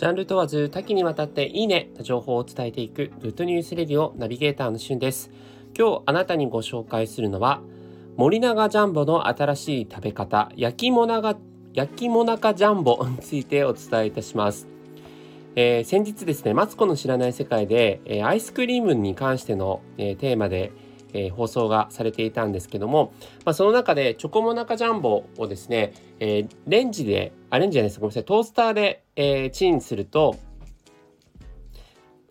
ジャンル問わず多岐にわたっていいねな情報を伝えていくグッドニュースレディオナビゲーターのしゅんです。今日あなたにご紹介するのは森永ジャンボの新しい食べ方焼きもなが焼きもなかジャンボ についてお伝えいたします。えー、先日ですね、マツコの知らない世界で、えー、アイスクリームに関しての、えー、テーマで、えー、放送がされていたんですけども、まあ、その中でチョコモナカジャンボをですね、えー、レンジで、あ、レンジじゃないです。ごめんなさい。トースターで、えー、チンすると、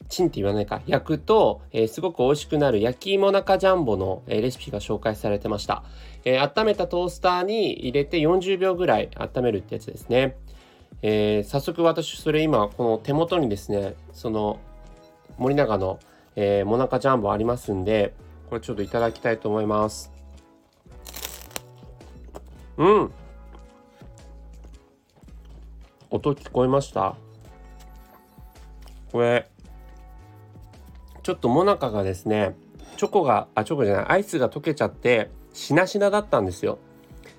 チンって言わないか、焼くと、えー、すごく美味しくなる焼き芋中ジャンボの、えー、レシピが紹介されてました、えー、温めたトースターに入れて40秒ぐらい温めるってやつですね。え、早速私それ今この手元にですねその森永の、えー、モナカジャンボありますんでこれちょっといただきたいと思います。うん。音聞こえました？これちょっとモナカがですねチョコがあチョコじゃないアイスが溶けちゃってしなしなだったんですよ。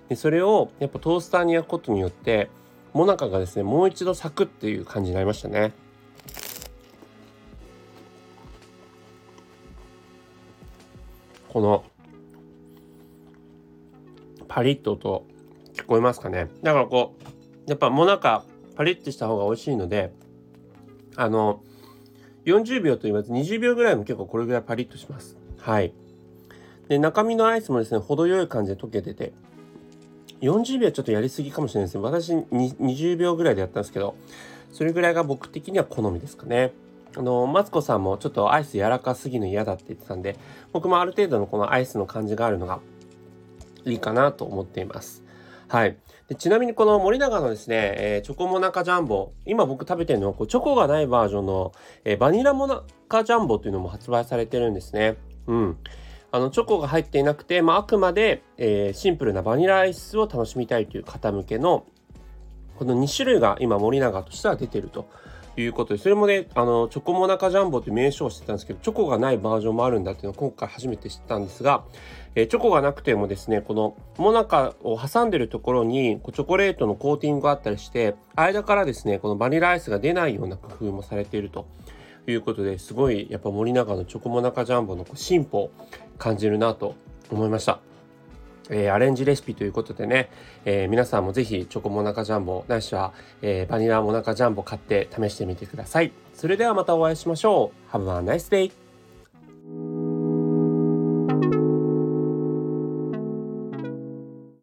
でそれをやっぱトースターに焼くことによってモナカがですねもう一度咲くっていう感じになりましたね。このパリッと音聞こえますかね？だからこうやっぱもなかパリッとした方が美味しいのであの40秒と言います20秒ぐらいも結構これぐらいパリッとします。はい。で中身のアイスもですね程よい感じで溶けてて40秒ちょっとやりすぎかもしれないですね。私20秒ぐらいでやったんですけどそれぐらいが僕的には好みですかね。あのマツコさんもちょっとアイス柔らかすぎるの嫌だって言ってたんで僕もある程度のこのアイスの感じがあるのがいいかなと思っています。はい。でちなみにこの森永のですね、えー、チョコモナカジャンボ今僕食べてるのはこうチョコがないバージョンの、えー、バニラモナカジャンボというのも発売されてるんですね。うん。あのチョコが入っていなくて、まあ、あくまで、えー、シンプルなバニラアイスを楽しみたいという方向けのこの2種類が今森永としては出てると。いうことでそれもねあのチョコモナカジャンボって名称をしてたんですけどチョコがないバージョンもあるんだっていうのを今回初めて知ったんですが、えー、チョコがなくてもですねこのモナカを挟んでるところにチョコレートのコーティングがあったりして間からですねこのバニラアイスが出ないような工夫もされているということですごいやっぱ森永のチョコモナカジャンボの進歩を感じるなと思いました。えー、アレンジレシピということでね、えー、皆さんもぜひチョコモナカジャンボないしは、えー、バニラモナカジャンボ買って試してみてください。それではまたお会いしましょう。Have a nice day!